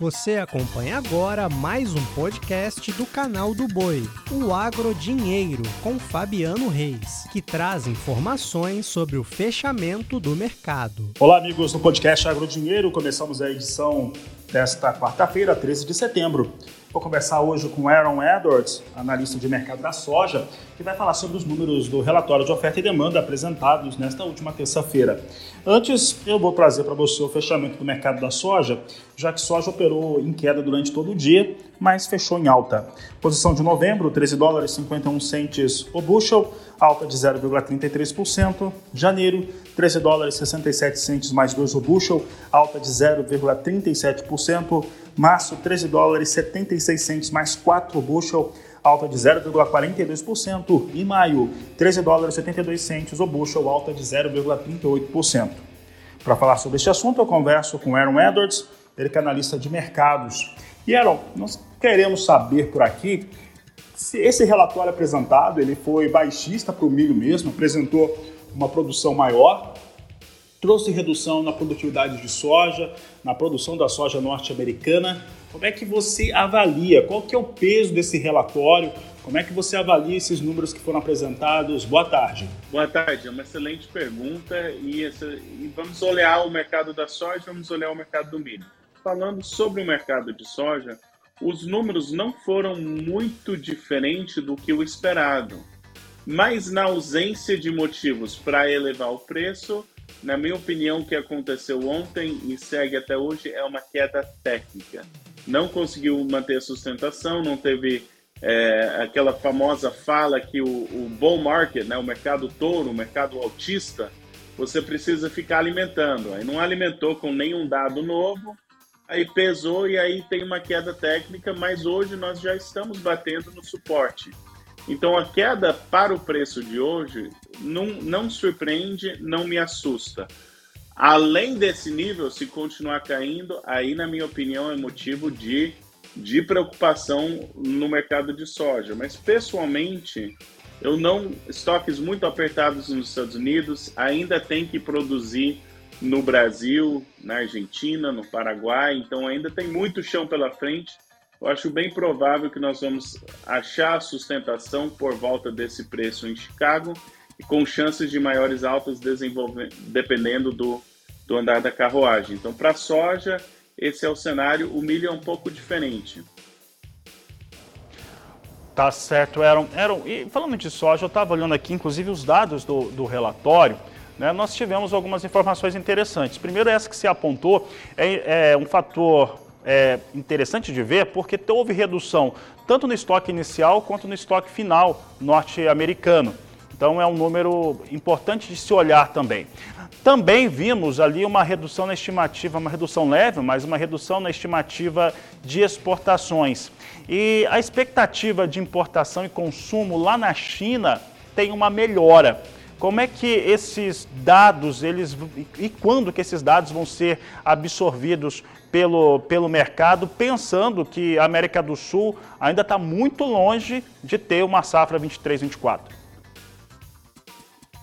Você acompanha agora mais um podcast do canal do Boi, o Agro Dinheiro, com Fabiano Reis, que traz informações sobre o fechamento do mercado. Olá, amigos do podcast Agro Dinheiro. Começamos a edição desta quarta-feira, 13 de setembro. Vou conversar hoje com Aaron Edwards, analista de mercado da soja, que vai falar sobre os números do relatório de oferta e demanda apresentados nesta última terça-feira. Antes, eu vou trazer para você o fechamento do mercado da soja, já que soja operou em queda durante todo o dia, mas fechou em alta. Posição de novembro, 13 dólares e 51 centes o bushel, alta de 0,33%. Janeiro, 13 dólares e 67 centes mais 2 o bushel, alta de 0,37%. Março, 13 dólares e 76 centes mais 4 o bushel, alta de 0,42%. E maio, 13 dólares e 72 centes o bushel, alta de 0,38%. Para falar sobre este assunto, eu converso com Aaron Edwards, ele que é analista de mercados. E Aaron, nós queremos saber por aqui se esse relatório apresentado ele foi baixista para o milho mesmo, apresentou uma produção maior, trouxe redução na produtividade de soja, na produção da soja norte-americana. Como é que você avalia? Qual que é o peso desse relatório? Como é que você avalia esses números que foram apresentados? Boa tarde. Boa tarde, é uma excelente pergunta e, essa, e vamos olhar o mercado da soja, vamos olhar o mercado do milho. Falando sobre o mercado de soja, os números não foram muito diferentes do que o esperado, mas na ausência de motivos para elevar o preço, na minha opinião, o que aconteceu ontem e segue até hoje é uma queda técnica. Não conseguiu manter a sustentação, não teve é, aquela famosa fala que o, o bull market, né, o mercado touro, o mercado altista, você precisa ficar alimentando. Aí não alimentou com nenhum dado novo, aí pesou e aí tem uma queda técnica, mas hoje nós já estamos batendo no suporte. Então a queda para o preço de hoje não, não surpreende, não me assusta. Além desse nível, se continuar caindo, aí, na minha opinião, é motivo de, de preocupação no mercado de soja. Mas, pessoalmente, eu não. Estoques muito apertados nos Estados Unidos, ainda tem que produzir no Brasil, na Argentina, no Paraguai, então ainda tem muito chão pela frente eu acho bem provável que nós vamos achar sustentação por volta desse preço em Chicago e com chances de maiores altas dependendo do, do andar da carruagem. Então, para a soja, esse é o cenário. O milho é um pouco diferente. Tá certo, Aaron. Aaron, e falando de soja, eu estava olhando aqui, inclusive, os dados do, do relatório. Né, nós tivemos algumas informações interessantes. Primeiro, essa que se apontou é, é um fator é, interessante de ver porque houve redução tanto no estoque inicial quanto no estoque final norte-americano. Então é um número importante de se olhar também. Também vimos ali uma redução na estimativa, uma redução leve, mas uma redução na estimativa de exportações. E a expectativa de importação e consumo lá na China tem uma melhora. Como é que esses dados, eles e quando que esses dados vão ser absorvidos pelo, pelo mercado, pensando que a América do Sul ainda está muito longe de ter uma safra 23-24.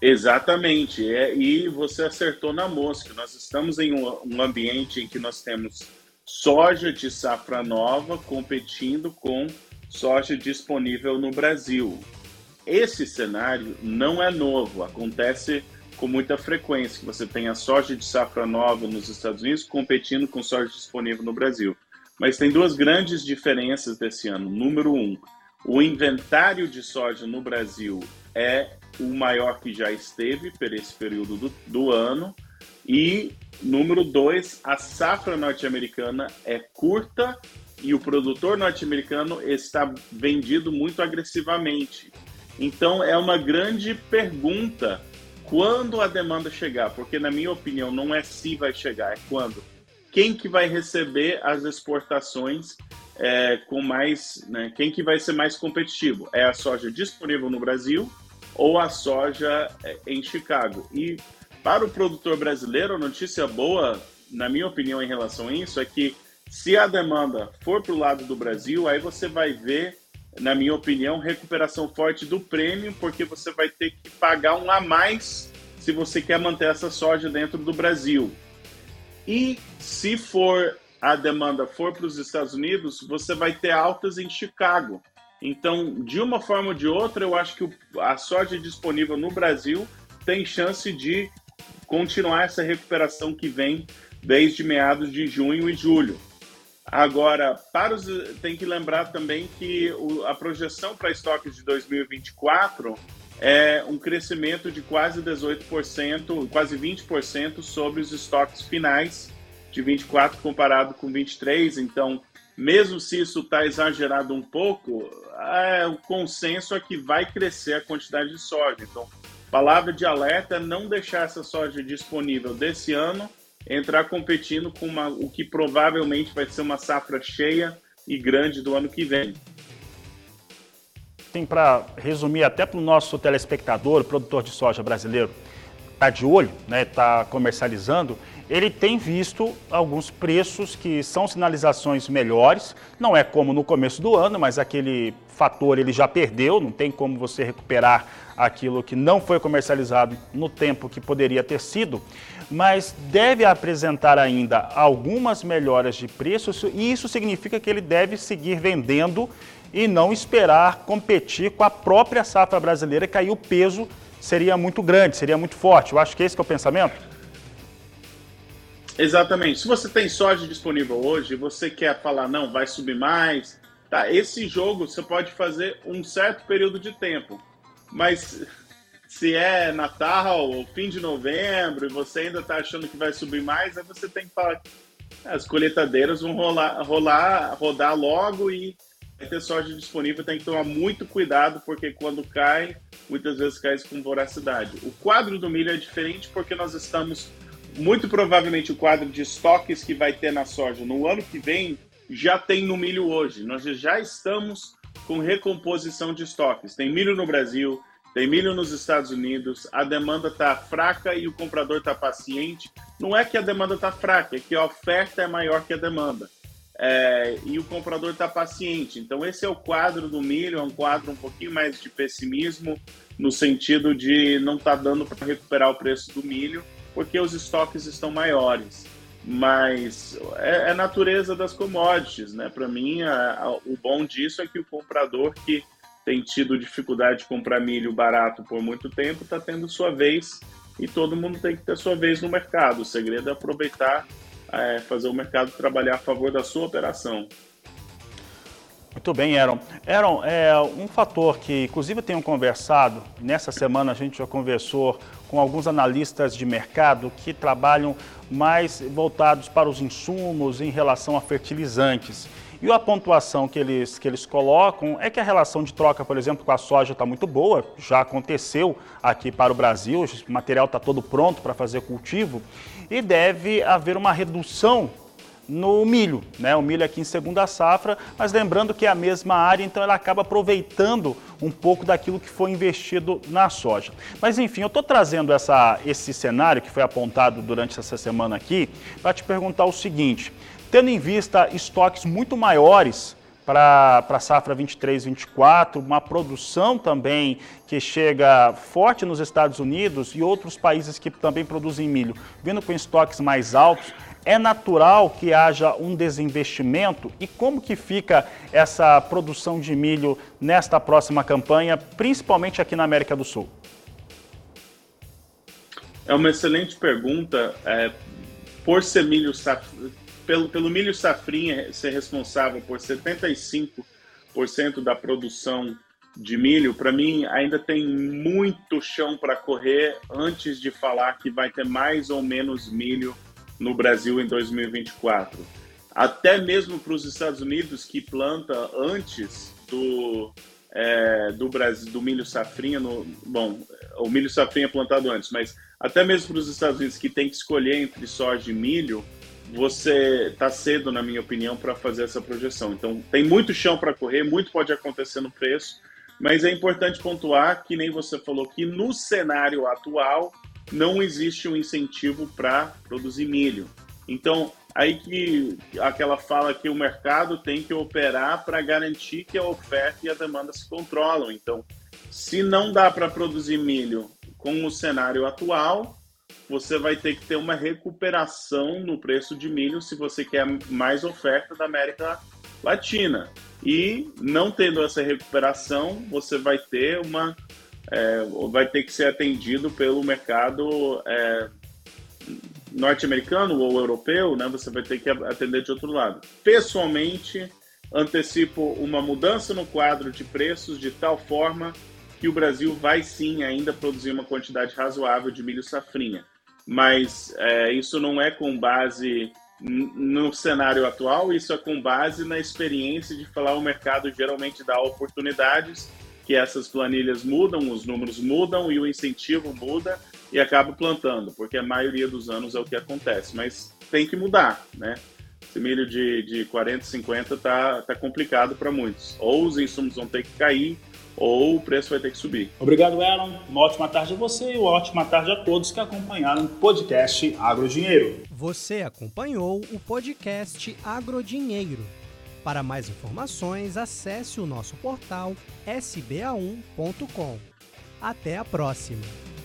Exatamente, é, e você acertou na mosca. Nós estamos em um, um ambiente em que nós temos soja de safra nova competindo com soja disponível no Brasil. Esse cenário não é novo, acontece com muita frequência, que você tem a soja de safra nova nos Estados Unidos competindo com soja disponível no Brasil. Mas tem duas grandes diferenças desse ano. Número um, o inventário de soja no Brasil é o maior que já esteve por esse período do, do ano. E número dois, a safra norte-americana é curta e o produtor norte-americano está vendido muito agressivamente. Então é uma grande pergunta quando a demanda chegar, porque na minha opinião não é se vai chegar, é quando. Quem que vai receber as exportações é, com mais, né, quem que vai ser mais competitivo? É a soja disponível no Brasil ou a soja é, em Chicago? E para o produtor brasileiro, a notícia boa, na minha opinião, em relação a isso, é que se a demanda for para o lado do Brasil, aí você vai ver na minha opinião, recuperação forte do prêmio, porque você vai ter que pagar um a mais se você quer manter essa soja dentro do Brasil. E se for a demanda for para os Estados Unidos, você vai ter altas em Chicago. Então, de uma forma ou de outra, eu acho que a soja disponível no Brasil tem chance de continuar essa recuperação que vem desde meados de junho e julho. Agora, para os, tem que lembrar também que o, a projeção para estoques de 2024 é um crescimento de quase 18%, quase 20% sobre os estoques finais de 24 comparado com 23. Então, mesmo se isso está exagerado um pouco, é, o consenso é que vai crescer a quantidade de soja. Então, palavra de alerta é não deixar essa soja disponível desse ano entrar competindo com uma, o que provavelmente vai ser uma safra cheia e grande do ano que vem. Tem para resumir até para o nosso telespectador, produtor de soja brasileiro, está de olho, está né, tá comercializando, ele tem visto alguns preços que são sinalizações melhores. Não é como no começo do ano, mas aquele fator ele já perdeu, não tem como você recuperar aquilo que não foi comercializado no tempo que poderia ter sido, mas deve apresentar ainda algumas melhoras de preços e isso significa que ele deve seguir vendendo e não esperar competir com a própria safra brasileira, que aí o peso seria muito grande, seria muito forte. Eu acho que esse que é o pensamento. Exatamente. Se você tem soja disponível hoje, você quer falar, não, vai subir mais, tá? Esse jogo você pode fazer um certo período de tempo, mas se é Natal ou fim de novembro e você ainda está achando que vai subir mais, aí você tem que falar, as colheitadeiras vão rolar, rolar, rodar logo e vai ter soja disponível, tem que tomar muito cuidado, porque quando cai, muitas vezes cai com voracidade. O quadro do milho é diferente porque nós estamos muito provavelmente o quadro de estoques que vai ter na soja no ano que vem já tem no milho hoje. Nós já estamos com recomposição de estoques. Tem milho no Brasil, tem milho nos Estados Unidos, a demanda está fraca e o comprador está paciente. Não é que a demanda está fraca, é que a oferta é maior que a demanda. É, e o comprador está paciente. Então, esse é o quadro do milho, é um quadro um pouquinho mais de pessimismo, no sentido de não estar tá dando para recuperar o preço do milho porque os estoques estão maiores. Mas é, é natureza das commodities, né? Para mim, a, a, o bom disso é que o comprador que tem tido dificuldade de comprar milho barato por muito tempo está tendo sua vez e todo mundo tem que ter sua vez no mercado. O segredo é aproveitar, é, fazer o mercado trabalhar a favor da sua operação. Muito bem, Aaron. Aaron, é um fator que, inclusive, eu tenho conversado, nessa semana a gente já conversou com alguns analistas de mercado que trabalham mais voltados para os insumos em relação a fertilizantes. E a pontuação que eles, que eles colocam é que a relação de troca, por exemplo, com a soja está muito boa, já aconteceu aqui para o Brasil, o material está todo pronto para fazer cultivo, e deve haver uma redução no milho, né? O milho aqui em segunda safra, mas lembrando que é a mesma área, então ela acaba aproveitando um pouco daquilo que foi investido na soja. Mas enfim, eu estou trazendo essa, esse cenário que foi apontado durante essa semana aqui para te perguntar o seguinte: tendo em vista estoques muito maiores para a safra 23, 24, uma produção também que chega forte nos Estados Unidos e outros países que também produzem milho, vindo com estoques mais altos, é natural que haja um desinvestimento e como que fica essa produção de milho nesta próxima campanha, principalmente aqui na América do Sul? É uma excelente pergunta. É, por ser milho pelo, pelo milho safrinha ser responsável por 75% da produção de milho, para mim ainda tem muito chão para correr antes de falar que vai ter mais ou menos milho no Brasil em 2024. Até mesmo para os Estados Unidos, que planta antes do, é, do Brasil, do milho safrinha, no, bom, o milho safrinha é plantado antes, mas até mesmo para os Estados Unidos que tem que escolher entre soja e milho, você está cedo, na minha opinião, para fazer essa projeção. Então, tem muito chão para correr, muito pode acontecer no preço, mas é importante pontuar que nem você falou que no cenário atual não existe um incentivo para produzir milho. Então, aí que aquela fala que o mercado tem que operar para garantir que a oferta e a demanda se controlam. Então, se não dá para produzir milho com o cenário atual, você vai ter que ter uma recuperação no preço de milho se você quer mais oferta da América Latina. E não tendo essa recuperação, você vai ter uma é, vai ter que ser atendido pelo mercado é, norte-americano ou europeu, né? Você vai ter que atender de outro lado. Pessoalmente, antecipo uma mudança no quadro de preços de tal forma que o Brasil vai sim ainda produzir uma quantidade razoável de milho safrinha. Mas é, isso não é com base no cenário atual, isso é com base na experiência de falar o mercado geralmente dá oportunidades, que essas planilhas mudam, os números mudam e o incentivo muda e acaba plantando, porque a maioria dos anos é o que acontece. Mas tem que mudar, né? Esse milho de, de 40, 50 tá, tá complicado para muitos. Ou os insumos vão ter que cair, ou o preço vai ter que subir. Obrigado, Aaron. Uma ótima tarde a você e uma ótima tarde a todos que acompanharam o podcast Agrodinheiro. Você acompanhou o podcast Agrodinheiro. Para mais informações, acesse o nosso portal sba1.com. Até a próxima!